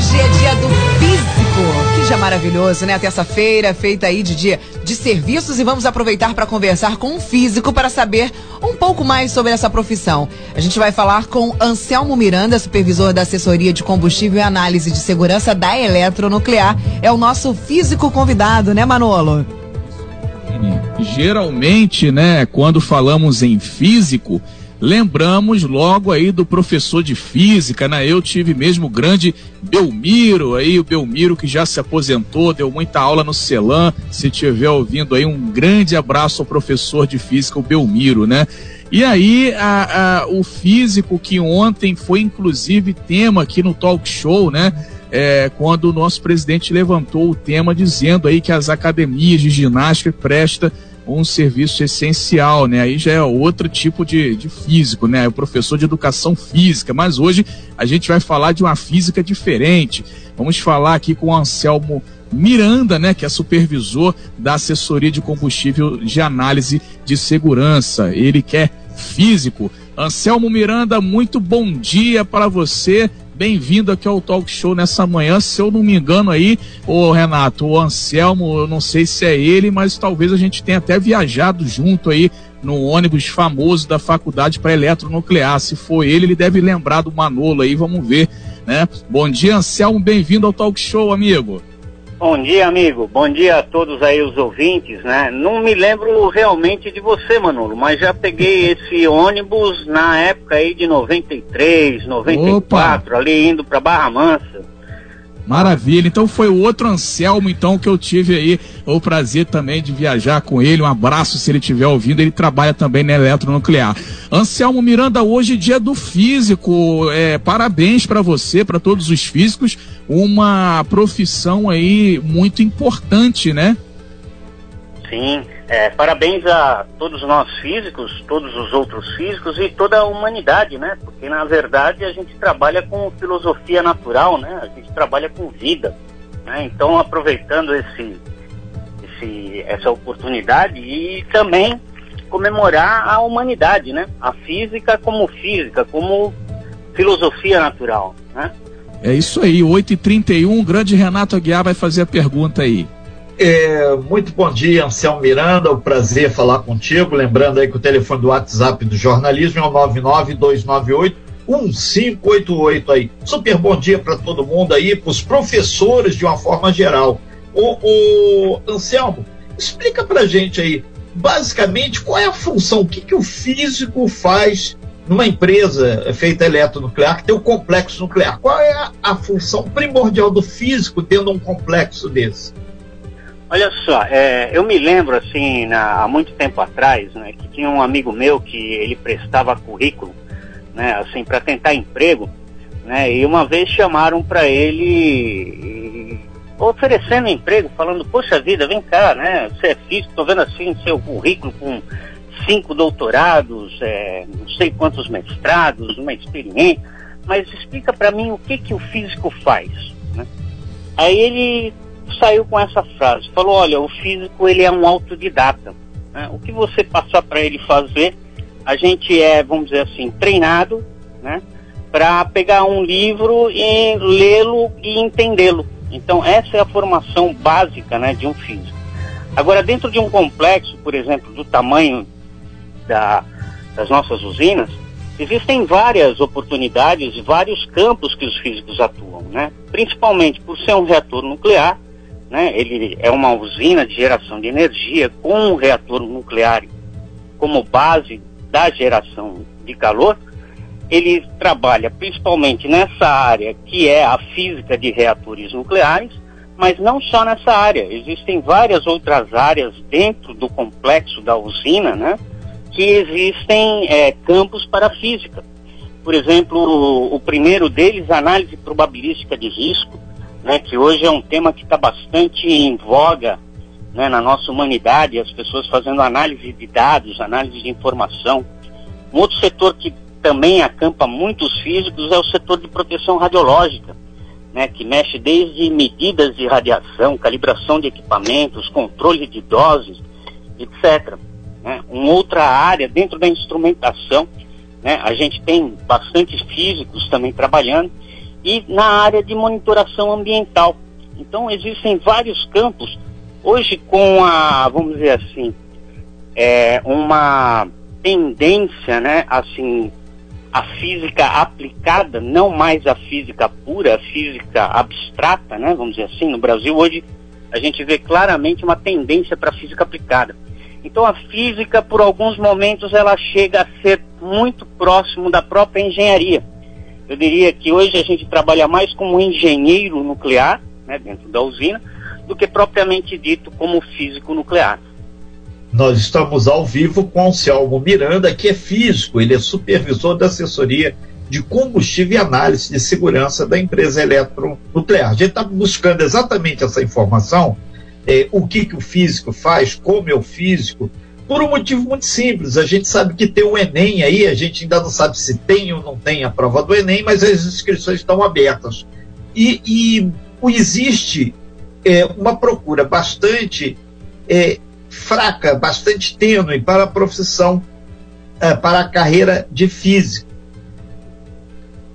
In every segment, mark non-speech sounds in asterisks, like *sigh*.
Hoje é dia do físico. Que dia maravilhoso, né? Terça-feira, feita aí de dia de serviços e vamos aproveitar para conversar com um físico para saber um pouco mais sobre essa profissão. A gente vai falar com Anselmo Miranda, supervisor da assessoria de combustível e análise de segurança da Eletronuclear. É o nosso físico convidado, né, Manolo? Geralmente, né, quando falamos em físico, lembramos logo aí do professor de física, né? Eu tive mesmo o grande Belmiro aí, o Belmiro que já se aposentou, deu muita aula no Celan. Se estiver ouvindo aí, um grande abraço ao professor de física, o Belmiro, né? E aí, a, a, o físico que ontem foi inclusive tema aqui no talk show, né? É, quando o nosso presidente levantou o tema dizendo aí que as academias de ginástica prestam um serviço essencial, né? Aí já é outro tipo de, de físico, né? O professor de educação física, mas hoje a gente vai falar de uma física diferente. Vamos falar aqui com o Anselmo Miranda, né, que é supervisor da assessoria de combustível de análise de segurança. Ele que é físico. Anselmo Miranda, muito bom dia para você. Bem-vindo aqui ao Talk Show nessa manhã. Se eu não me engano aí, o Renato, o Anselmo, eu não sei se é ele, mas talvez a gente tenha até viajado junto aí no ônibus famoso da faculdade para eletronuclear. Se for ele, ele deve lembrar do Manolo aí, vamos ver, né? Bom dia, Anselmo, bem-vindo ao Talk Show, amigo. Bom dia, amigo. Bom dia a todos aí os ouvintes, né? Não me lembro realmente de você, Manolo, mas já peguei *laughs* esse ônibus na época aí de 93, 94, Opa. ali indo para Barra Mansa. Maravilha. Então foi o outro Anselmo, então, que eu tive aí o prazer também de viajar com ele. Um abraço se ele estiver ouvindo. Ele trabalha também na Eletronuclear. Anselmo Miranda, hoje dia do físico. É, parabéns para você, para todos os físicos. Uma profissão aí muito importante, né? Sim. É, parabéns a todos nós físicos, todos os outros físicos e toda a humanidade, né? Porque na verdade a gente trabalha com filosofia natural, né? A gente trabalha com vida. Né? Então aproveitando esse, esse, essa oportunidade e também comemorar a humanidade, né? A física como física, como filosofia natural, né? É isso aí, 8h31, grande Renato Aguiar vai fazer a pergunta aí. É, muito bom dia, Anselmo Miranda. O um prazer falar contigo. Lembrando aí que o telefone do WhatsApp do jornalismo é o 99298 1588 aí. Super bom dia para todo mundo aí, para os professores de uma forma geral. O, o Anselmo, explica para gente aí, basicamente, qual é a função, o que, que o físico faz numa empresa feita eletronuclear que tem um complexo nuclear. Qual é a, a função primordial do físico tendo um complexo desse? Olha só, é, eu me lembro assim, na, há muito tempo atrás, né, que tinha um amigo meu que ele prestava currículo, né, assim, para tentar emprego, né, e uma vez chamaram para ele oferecendo emprego, falando, poxa vida, vem cá, né, você é físico, tô vendo assim seu currículo com cinco doutorados, é, não sei quantos mestrados, uma experiência, mas explica para mim o que que o físico faz, né? Aí ele saiu com essa frase. Falou, olha, o físico ele é um autodidata. Né? O que você passar para ele fazer, a gente é, vamos dizer assim, treinado, né? Para pegar um livro e lê-lo e entendê-lo. Então essa é a formação básica, né, de um físico. Agora dentro de um complexo, por exemplo, do tamanho da, das nossas usinas, existem várias oportunidades, vários campos que os físicos atuam, né? Principalmente por ser um reator nuclear, né? Ele é uma usina de geração de energia com um reator nuclear como base da geração de calor. Ele trabalha principalmente nessa área que é a física de reatores nucleares, mas não só nessa área. Existem várias outras áreas dentro do complexo da usina, né? Que existem é, campos para a física. Por exemplo, o, o primeiro deles, análise probabilística de risco, né, que hoje é um tema que está bastante em voga né, na nossa humanidade, as pessoas fazendo análise de dados, análise de informação. Um outro setor que também acampa muitos físicos é o setor de proteção radiológica, né, que mexe desde medidas de radiação, calibração de equipamentos, controle de doses, etc. Né. Uma outra área dentro da instrumentação, né, a gente tem bastante físicos também trabalhando, e na área de monitoração ambiental. Então existem vários campos. Hoje com a, vamos dizer assim, é, uma tendência, né, assim, a física aplicada, não mais a física pura, a física abstrata, né, vamos dizer assim, no Brasil hoje a gente vê claramente uma tendência para a física aplicada. Então a física, por alguns momentos, ela chega a ser muito próximo da própria engenharia. Eu diria que hoje a gente trabalha mais como engenheiro nuclear, né, dentro da usina, do que propriamente dito como físico nuclear. Nós estamos ao vivo com o Anselmo Miranda, que é físico, ele é supervisor da assessoria de combustível e análise de segurança da empresa eletronuclear. A gente está buscando exatamente essa informação, é, o que, que o físico faz, como é o físico, por um motivo muito simples. A gente sabe que tem o Enem aí, a gente ainda não sabe se tem ou não tem a prova do Enem, mas as inscrições estão abertas. E, e existe é, uma procura bastante é, fraca, bastante tênue para a profissão, é, para a carreira de físico.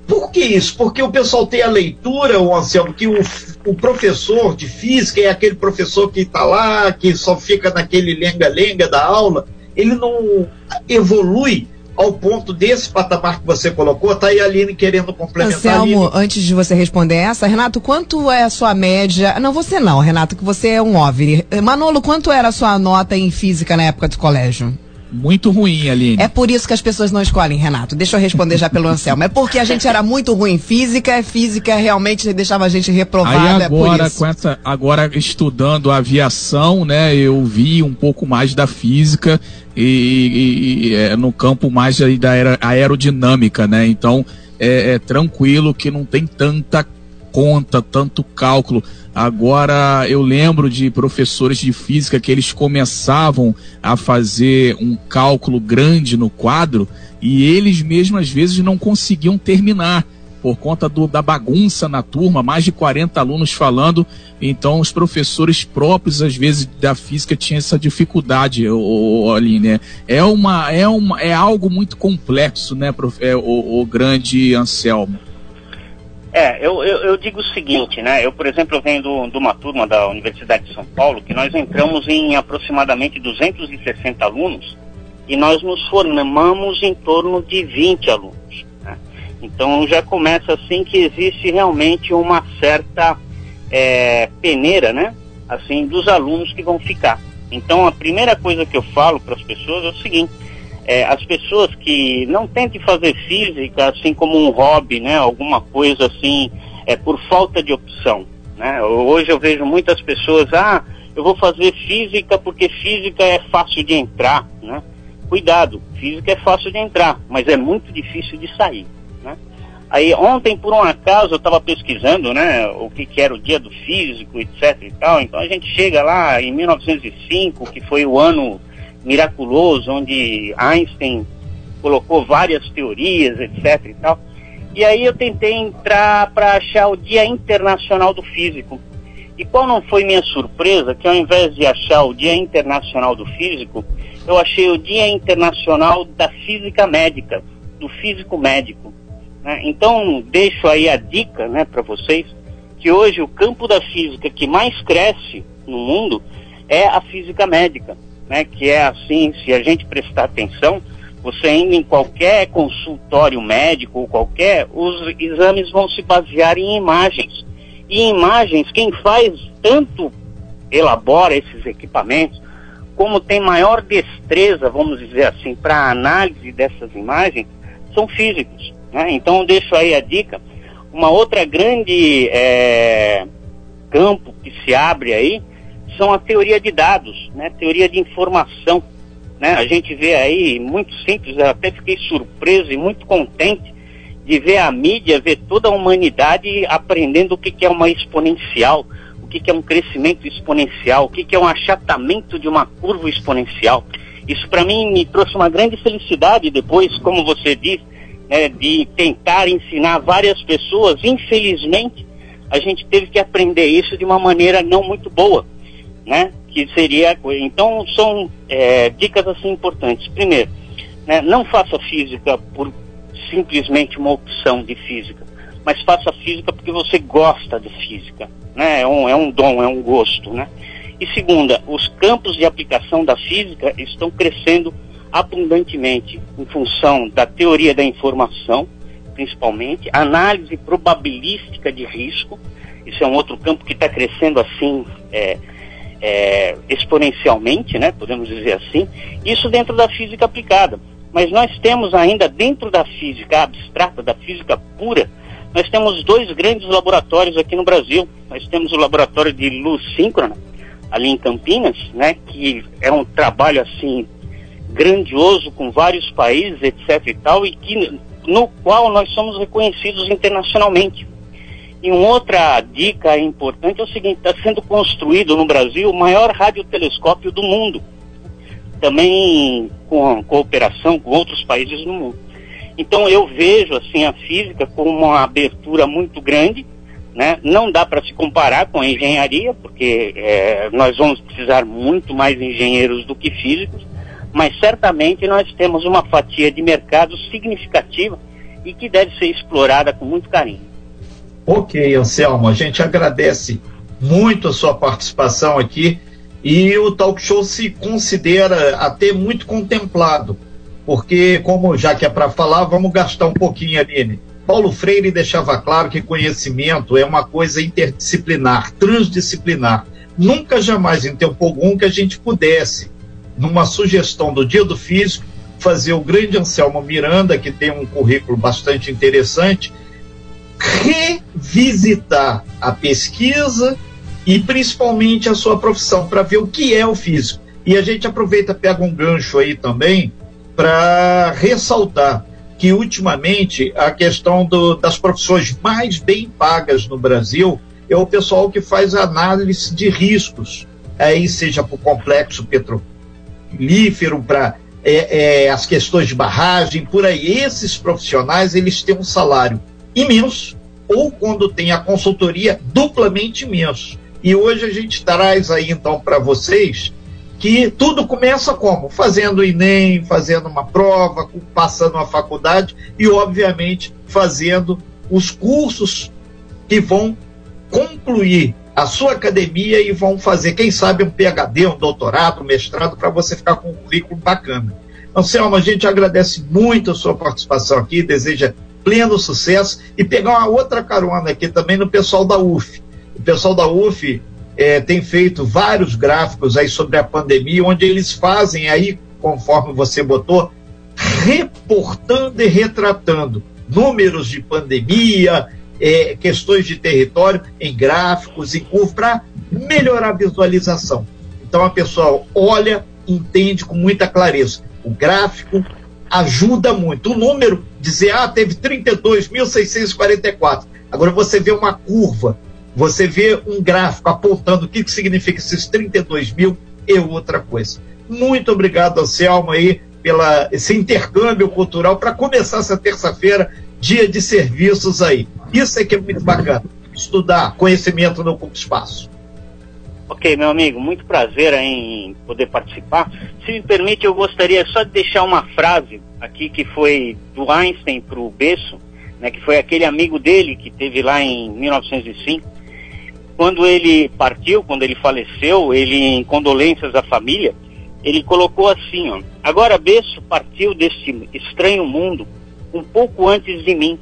Por que isso? Porque o pessoal tem a leitura, o Anselmo, que o, o professor de física é aquele professor que está lá, que só fica naquele lenga-lenga da aula, ele não evolui ao ponto desse patamar que você colocou, tá aí a Aline querendo complementar. Anselmo, antes de você responder essa, Renato, quanto é a sua média? Não, você não, Renato, que você é um OVNI. Manolo, quanto era a sua nota em física na época de colégio? Muito ruim, Aline. É por isso que as pessoas não escolhem, Renato. Deixa eu responder já pelo Anselmo. É porque a gente era muito ruim em física, física realmente deixava a gente reprovada. Aí é agora, é com essa, agora estudando aviação, né, eu vi um pouco mais da física e, e, e é, no campo mais da aerodinâmica, né? Então é, é tranquilo que não tem tanta conta, tanto cálculo. Agora, eu lembro de professores de física que eles começavam a fazer um cálculo grande no quadro e eles mesmos às vezes não conseguiam terminar por conta do, da bagunça na turma, mais de 40 alunos falando, então os professores próprios, às vezes, da física tinham essa dificuldade, o, Aline. Né? É, uma, é, uma, é algo muito complexo, né, prof, é, o, o grande Anselmo? É, eu, eu, eu, digo o seguinte, né? Eu, por exemplo, venho do, de uma turma da Universidade de São Paulo que nós entramos em aproximadamente 260 alunos e nós nos formamos em torno de 20 alunos. Né? Então já começa assim que existe realmente uma certa é, peneira, né? Assim, dos alunos que vão ficar. Então a primeira coisa que eu falo para as pessoas é o seguinte é, as pessoas que não tentem fazer física assim como um hobby, né? Alguma coisa assim, é por falta de opção. Né? Hoje eu vejo muitas pessoas, ah, eu vou fazer física porque física é fácil de entrar, né? Cuidado, física é fácil de entrar, mas é muito difícil de sair, né? Aí ontem, por um acaso, eu estava pesquisando, né, o que, que era o dia do físico, etc e tal, então a gente chega lá em 1905, que foi o ano miraculoso, onde Einstein colocou várias teorias, etc. e tal. E aí eu tentei entrar para achar o Dia Internacional do Físico. E qual não foi minha surpresa? Que ao invés de achar o Dia Internacional do Físico, eu achei o Dia Internacional da Física Médica, do Físico Médico. Né? Então, deixo aí a dica né, para vocês que hoje o campo da física que mais cresce no mundo é a física médica né, que é assim, se a gente prestar atenção, você indo em qualquer consultório médico ou qualquer, os exames vão se basear em imagens. E imagens, quem faz tanto elabora esses equipamentos, como tem maior destreza, vamos dizer assim, para análise dessas imagens, são físicos. Né? Então deixo aí a dica. Uma outra grande é, campo que se abre aí são a teoria de dados, né? Teoria de informação, né? A gente vê aí, muito simples, eu até fiquei surpreso e muito contente de ver a mídia, ver toda a humanidade aprendendo o que, que é uma exponencial, o que, que é um crescimento exponencial, o que, que é um achatamento de uma curva exponencial. Isso para mim me trouxe uma grande felicidade depois, como você diz, né, de tentar ensinar várias pessoas. Infelizmente, a gente teve que aprender isso de uma maneira não muito boa né? Que seria então são é, dicas assim importantes. Primeiro, né, não faça física por simplesmente uma opção de física. mas faça física porque você gosta de física, né? É um, é um dom, é um gosto, né? E segunda, os campos de aplicação da física estão crescendo abundantemente em função da teoria da informação, principalmente, análise probabilística de risco, isso é um outro campo que está crescendo assim é, é, exponencialmente, né, podemos dizer assim, isso dentro da física aplicada. Mas nós temos ainda dentro da física abstrata, da física pura, nós temos dois grandes laboratórios aqui no Brasil. Nós temos o laboratório de luz síncrona, ali em Campinas, né, que é um trabalho assim grandioso com vários países, etc e tal, e que no qual nós somos reconhecidos internacionalmente. E uma outra dica importante é o seguinte: está sendo construído no Brasil o maior radiotelescópio do mundo, também com cooperação com outros países no mundo. Então eu vejo assim a física como uma abertura muito grande, né? Não dá para se comparar com a engenharia, porque é, nós vamos precisar muito mais engenheiros do que físicos, mas certamente nós temos uma fatia de mercado significativa e que deve ser explorada com muito carinho. Ok, Anselmo, a gente agradece muito a sua participação aqui e o talk show se considera até muito contemplado, porque, como já que é para falar, vamos gastar um pouquinho ali. Paulo Freire deixava claro que conhecimento é uma coisa interdisciplinar, transdisciplinar. Nunca jamais em tempo algum que a gente pudesse, numa sugestão do Dia do Físico, fazer o grande Anselmo Miranda, que tem um currículo bastante interessante, revisitar a pesquisa e principalmente a sua profissão para ver o que é o físico. E a gente aproveita, pega um gancho aí também para ressaltar que ultimamente a questão do, das profissões mais bem pagas no Brasil é o pessoal que faz análise de riscos, aí seja para o complexo petrolífero, para é, é, as questões de barragem, por aí. Esses profissionais eles têm um salário imenso, ou quando tem a consultoria, duplamente imenso. E hoje a gente traz aí então para vocês que tudo começa como? Fazendo o Enem, fazendo uma prova, passando uma faculdade e, obviamente, fazendo os cursos que vão concluir a sua academia e vão fazer, quem sabe, um PhD, um doutorado, um mestrado, para você ficar com um currículo bacana. Anselmo, a gente agradece muito a sua participação aqui, deseja pleno sucesso e pegar uma outra carona aqui também no pessoal da UF. O pessoal da UF é, tem feito vários gráficos aí sobre a pandemia, onde eles fazem aí, conforme você botou, reportando e retratando números de pandemia, é, questões de território em gráficos e curvas para melhorar a visualização. Então a pessoa olha, entende com muita clareza. O gráfico ajuda muito. O número, dizer, ah, teve 32.644. Agora você vê uma curva, você vê um gráfico apontando o que, que significa esses 32 mil e outra coisa. Muito obrigado, Anselmo, aí, pela esse intercâmbio cultural para começar essa terça-feira, dia de serviços aí. Isso é que é muito bacana. Estudar conhecimento no pouco espaço. Ok, meu amigo, muito prazer em poder participar. Se me permite, eu gostaria só de deixar uma frase aqui que foi do Einstein para o Besso, né, que foi aquele amigo dele que teve lá em 1905. Quando ele partiu, quando ele faleceu, ele em condolências à família, ele colocou assim, ó, agora Besso partiu deste estranho mundo um pouco antes de mim.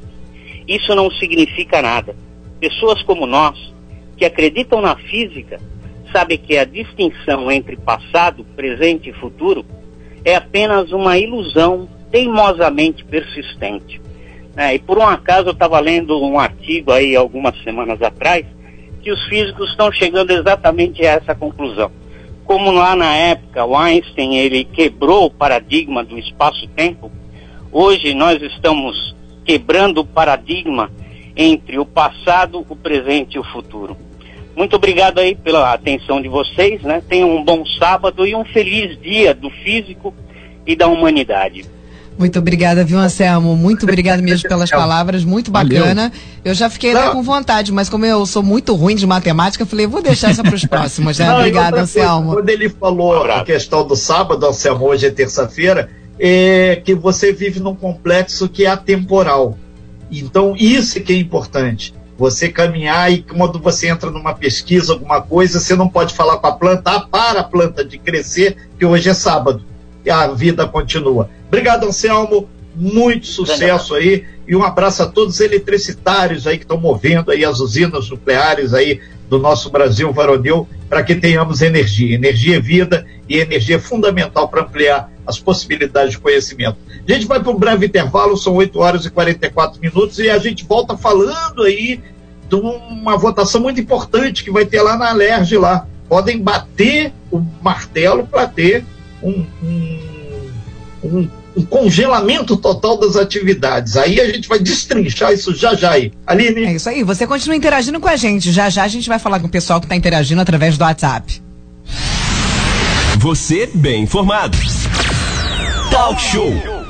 Isso não significa nada. Pessoas como nós, que acreditam na física, sabe que a distinção entre passado, presente e futuro é apenas uma ilusão teimosamente persistente. É, e por um acaso eu estava lendo um artigo aí algumas semanas atrás que os físicos estão chegando exatamente a essa conclusão. Como lá na época o Einstein ele quebrou o paradigma do espaço-tempo, hoje nós estamos quebrando o paradigma entre o passado, o presente e o futuro. Muito obrigado aí pela atenção de vocês, né? Tenham um bom sábado e um feliz dia do físico e da humanidade. Muito obrigada, viu, Anselmo? Muito obrigada mesmo pelas palavras, muito bacana. Valeu. Eu já fiquei até com vontade, mas como eu sou muito ruim de matemática, falei, vou deixar essa para os próximos, né? Obrigada, Anselmo. Coisa, quando ele falou a questão do sábado, Anselmo, hoje é terça-feira, é que você vive num complexo que é atemporal. Então, isso é que é importante. Você caminhar e quando você entra numa pesquisa, alguma coisa, você não pode falar com a planta, ah, para a planta de crescer, que hoje é sábado. E a vida continua. Obrigado, Anselmo. Muito sucesso aí e um abraço a todos os eletricitários aí que estão movendo aí as usinas nucleares aí do nosso Brasil varonil para que tenhamos energia. Energia é vida e energia é fundamental para ampliar as possibilidades de conhecimento. A gente vai para um breve intervalo, são 8 horas e 44 minutos, e a gente volta falando aí de uma votação muito importante que vai ter lá na Alerj lá. Podem bater o martelo para ter um, um, um um congelamento total das atividades. Aí a gente vai destrinchar isso já já aí. Aline? É isso aí, você continua interagindo com a gente. Já já a gente vai falar com o pessoal que está interagindo através do WhatsApp. Você bem informado. Talk Show.